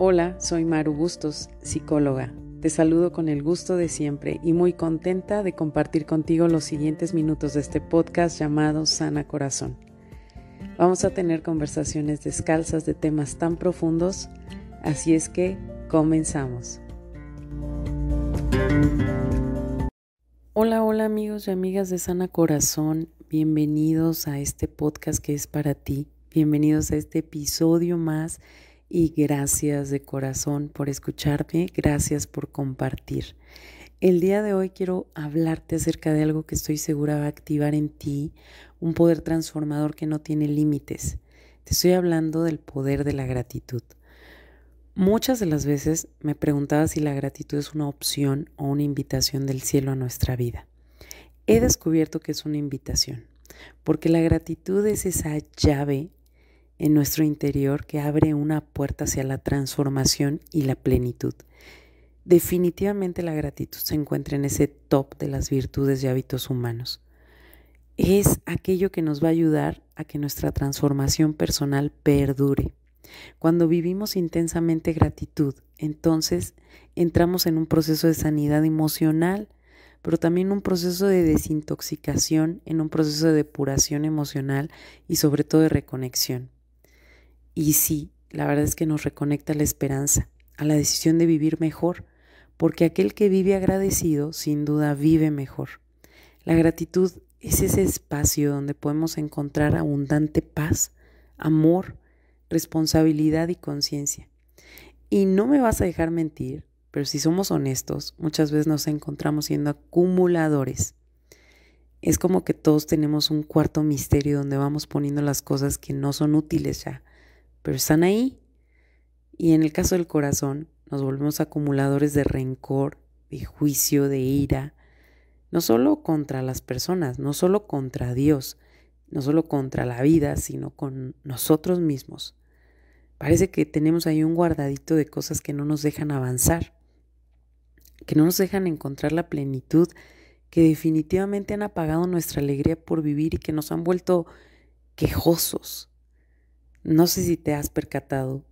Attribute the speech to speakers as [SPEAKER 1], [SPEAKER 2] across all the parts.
[SPEAKER 1] Hola, soy Maru Bustos, psicóloga. Te saludo con el gusto de siempre y muy contenta de compartir contigo los siguientes minutos de este podcast llamado Sana Corazón. Vamos a tener conversaciones descalzas de temas tan profundos, así es que comenzamos. Hola, hola amigos y amigas de Sana Corazón, bienvenidos a este podcast que es para ti, bienvenidos a este episodio más y gracias de corazón por escucharme, gracias por compartir. El día de hoy quiero hablarte acerca de algo que estoy segura va a activar en ti un poder transformador que no tiene límites. Te estoy hablando del poder de la gratitud. Muchas de las veces me preguntaba si la gratitud es una opción o una invitación del cielo a nuestra vida. He descubierto que es una invitación, porque la gratitud es esa llave en nuestro interior que abre una puerta hacia la transformación y la plenitud. Definitivamente la gratitud se encuentra en ese top de las virtudes y hábitos humanos. Es aquello que nos va a ayudar a que nuestra transformación personal perdure. Cuando vivimos intensamente gratitud, entonces entramos en un proceso de sanidad emocional, pero también un proceso de desintoxicación, en un proceso de depuración emocional y sobre todo de reconexión. Y sí, la verdad es que nos reconecta a la esperanza, a la decisión de vivir mejor, porque aquel que vive agradecido sin duda vive mejor. La gratitud es ese espacio donde podemos encontrar abundante paz, amor, responsabilidad y conciencia. Y no me vas a dejar mentir, pero si somos honestos, muchas veces nos encontramos siendo acumuladores. Es como que todos tenemos un cuarto misterio donde vamos poniendo las cosas que no son útiles ya, pero están ahí. Y en el caso del corazón, nos volvemos acumuladores de rencor, de juicio, de ira, no solo contra las personas, no solo contra Dios, no solo contra la vida, sino con nosotros mismos. Parece que tenemos ahí un guardadito de cosas que no nos dejan avanzar, que no nos dejan encontrar la plenitud, que definitivamente han apagado nuestra alegría por vivir y que nos han vuelto quejosos, no sé si te has percatado,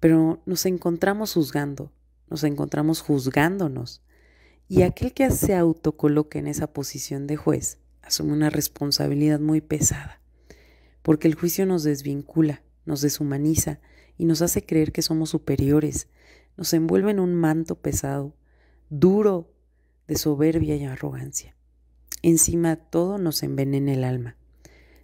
[SPEAKER 1] pero nos encontramos juzgando, nos encontramos juzgándonos. Y aquel que se autocoloca en esa posición de juez asume una responsabilidad muy pesada, porque el juicio nos desvincula, nos deshumaniza y nos hace creer que somos superiores, nos envuelve en un manto pesado, duro, de soberbia y arrogancia. Encima todo nos envenena el alma.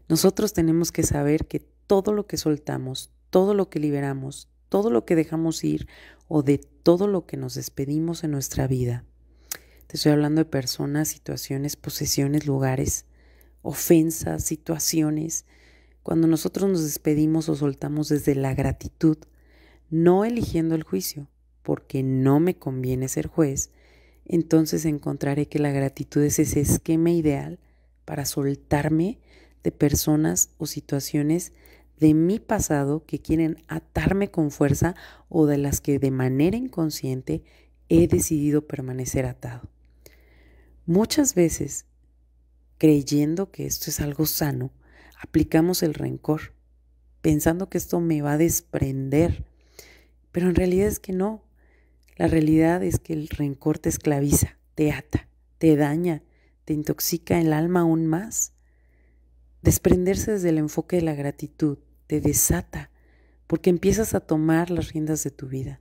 [SPEAKER 1] Nosotros tenemos que saber que todo lo que soltamos, todo lo que liberamos, todo lo que dejamos ir o de todo lo que nos despedimos en nuestra vida. Te estoy hablando de personas, situaciones, posesiones, lugares, ofensas, situaciones. Cuando nosotros nos despedimos o soltamos desde la gratitud, no eligiendo el juicio, porque no me conviene ser juez, entonces encontraré que la gratitud es ese esquema ideal para soltarme de personas o situaciones de mi pasado que quieren atarme con fuerza o de las que de manera inconsciente he decidido permanecer atado. Muchas veces, creyendo que esto es algo sano, aplicamos el rencor, pensando que esto me va a desprender, pero en realidad es que no. La realidad es que el rencor te esclaviza, te ata, te daña, te intoxica el alma aún más. Desprenderse desde el enfoque de la gratitud te desata porque empiezas a tomar las riendas de tu vida.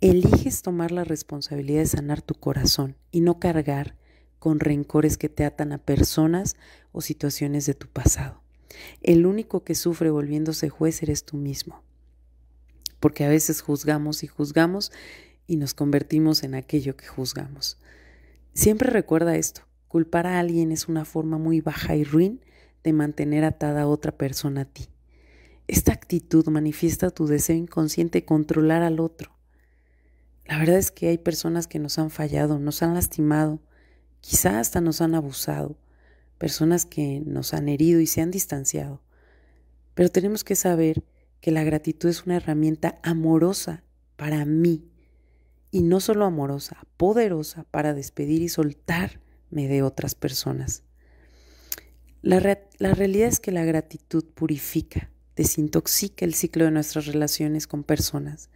[SPEAKER 1] Eliges tomar la responsabilidad de sanar tu corazón y no cargar con rencores que te atan a personas o situaciones de tu pasado. El único que sufre volviéndose juez eres tú mismo. Porque a veces juzgamos y juzgamos y nos convertimos en aquello que juzgamos. Siempre recuerda esto, culpar a alguien es una forma muy baja y ruin de mantener atada a otra persona a ti. Esta actitud manifiesta tu deseo inconsciente de controlar al otro. La verdad es que hay personas que nos han fallado, nos han lastimado, quizá hasta nos han abusado, personas que nos han herido y se han distanciado. Pero tenemos que saber que la gratitud es una herramienta amorosa para mí y no solo amorosa, poderosa para despedir y soltarme de otras personas. La, realidad es que la gratitud purifica, desintoxica el ciclo de nuestras relaciones con personas,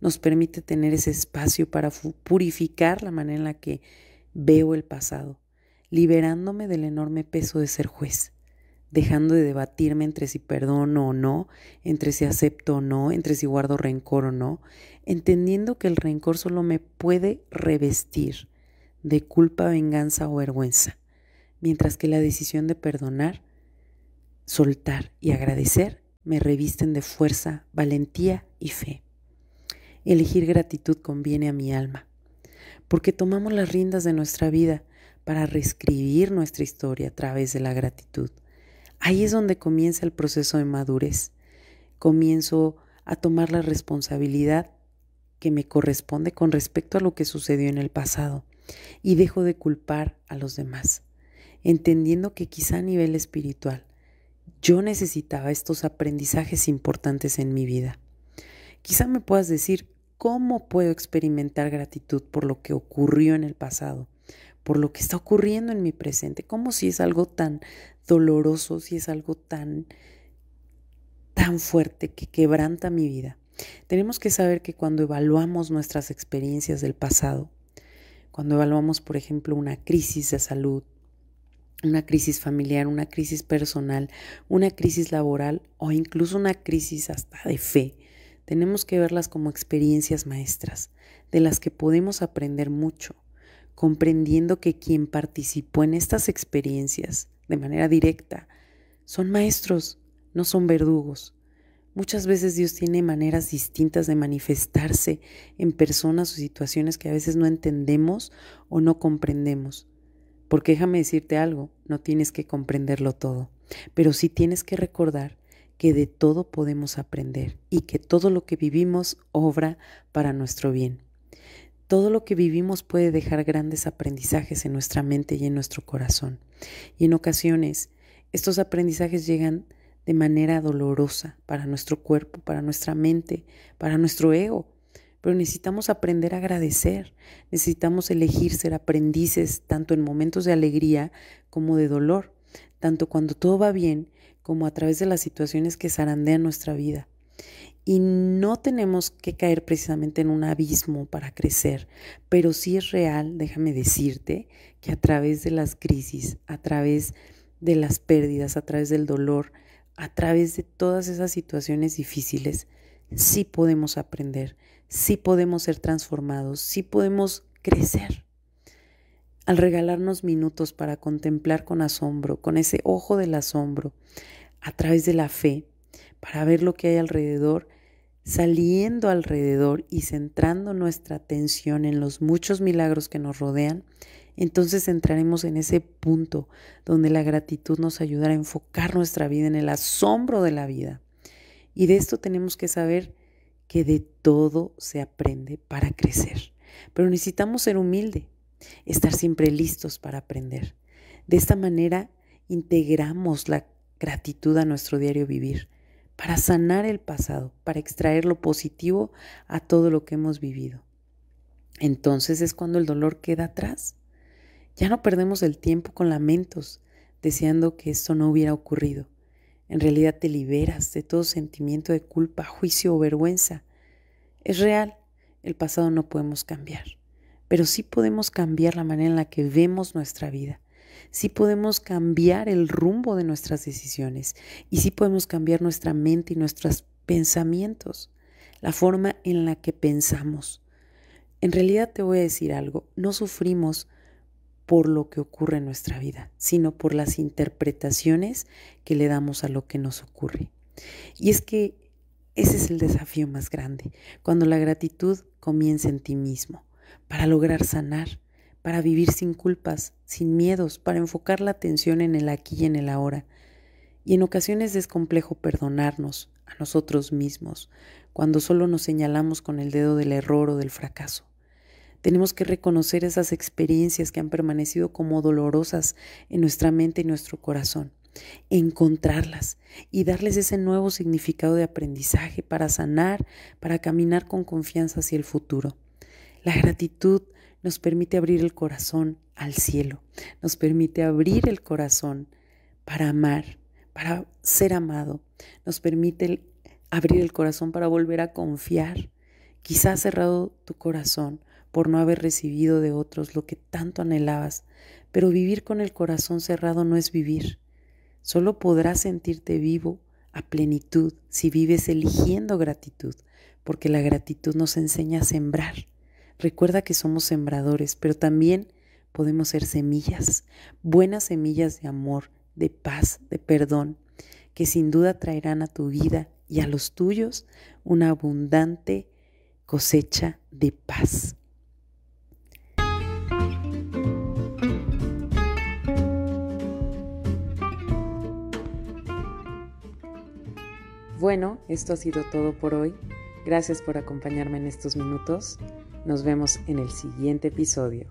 [SPEAKER 1] nos permite tener ese espacio para purificar la manera en la que veo el pasado, liberándome del enorme peso de ser juez, dejando de debatirme entre si perdono o no, entre si acepto o no, entre si guardo rencor o no, entendiendo que el rencor solo me puede revestir de culpa, venganza o vergüenza, mientras que la decisión de perdonar, soltar y agradecer me revisten de fuerza, valentía y fe. Elegir gratitud conviene a mi alma, porque tomamos las riendas de nuestra vida para reescribir nuestra historia a través de la gratitud. Ahí es donde comienza el proceso de madurez. Comienzo a tomar la responsabilidad que me corresponde con respecto a lo que sucedió en el pasado y dejo de culpar a los demás, entendiendo que quizá a nivel espiritual yo necesitaba estos aprendizajes importantes en mi vida. Quizá me puedas decir, ¿cómo puedo experimentar gratitud por lo que ocurrió en el pasado? por lo que está ocurriendo en mi presente, como si es algo tan doloroso, si es algo tan tan fuerte que quebranta mi vida. Tenemos que saber que cuando evaluamos nuestras experiencias del pasado, cuando evaluamos, por ejemplo, una crisis de salud, una crisis familiar, una crisis personal, una crisis laboral o incluso una crisis hasta de fe. Tenemos que verlas como experiencias maestras, de las que podemos aprender mucho, comprendiendo que quien participó en estas experiencias de manera directa son maestros, no son verdugos. Muchas veces Dios tiene maneras distintas de manifestarse en personas o situaciones que a veces no entendemos o no comprendemos. Porque déjame decirte algo, no tienes que comprenderlo todo, pero sí tienes que recordar que de todo podemos aprender y que todo lo que vivimos obra para nuestro bien. Todo lo que vivimos puede dejar grandes aprendizajes en nuestra mente y en nuestro corazón. Y en ocasiones estos aprendizajes llegan de manera dolorosa para nuestro cuerpo, para nuestra mente, para nuestro ego, pero necesitamos aprender a agradecer, necesitamos elegir ser aprendices tanto en momentos de alegría como de dolor, tanto cuando todo va bien como a través de las situaciones que zarandean nuestra vida. Y no tenemos que caer precisamente en un abismo para crecer, pero sí es real, déjame decirte, que a través de las crisis, a través de las pérdidas, a través del dolor, a través de todas esas situaciones difíciles, sí podemos aprender, sí podemos ser transformados, sí podemos crecer. Al regalarnos minutos para contemplar con asombro, con ese ojo del asombro, a través de la fe, para ver lo que hay alrededor, saliendo alrededor y centrando nuestra atención en los muchos milagros que nos rodean, entonces entraremos en ese punto donde la gratitud nos ayudará a enfocar nuestra vida en el asombro de la vida. Y de esto tenemos que saber que de todo se aprende para crecer. Pero necesitamos ser humilde, estar siempre listos para aprender. De esta manera integramos la gratitud a nuestro diario vivir, para sanar el pasado, para extraer lo positivo a todo lo que hemos vivido. Entonces es cuando el dolor queda atrás. Ya no perdemos el tiempo con lamentos, deseando que esto no hubiera ocurrido. En realidad te liberas de todo sentimiento de culpa, juicio o vergüenza. Es real, el pasado no podemos cambiar, pero sí podemos cambiar la manera en la que vemos nuestra vida. Sí podemos cambiar el rumbo de nuestras decisiones y sí podemos cambiar nuestra mente y nuestros pensamientos, la forma en la que pensamos. En realidad te voy a decir algo, no sufrimos por lo que ocurre en nuestra vida, sino por las interpretaciones que le damos a lo que nos ocurre. Y es que ese es el desafío más grande, cuando la gratitud comienza en ti mismo, para lograr sanar, para vivir sin culpas, sin miedos, para enfocar la atención en el aquí y en el ahora. Y en ocasiones es complejo perdonarnos a nosotros mismos, cuando solo nos señalamos con el dedo del error o del fracaso. Tenemos que reconocer esas experiencias que han permanecido como dolorosas en nuestra mente y nuestro corazón, encontrarlas y darles ese nuevo significado de aprendizaje para sanar, para caminar con confianza hacia el futuro. La gratitud nos permite abrir el corazón al cielo, nos permite abrir el corazón para amar, para ser amado, nos permite abrir el corazón para volver a confiar, Quizás cerrado tu corazón por no haber recibido de otros lo que tanto anhelabas, pero vivir con el corazón cerrado no es vivir. Solo podrás sentirte vivo a plenitud si vives eligiendo gratitud, porque la gratitud nos enseña a sembrar. Recuerda que somos sembradores, pero también podemos ser semillas, buenas semillas de amor, de paz, de perdón, que sin duda traerán a tu vida y a los tuyos una abundante cosecha de paz. Bueno, esto ha sido todo por hoy. Gracias por acompañarme en estos minutos. Nos vemos en el siguiente episodio.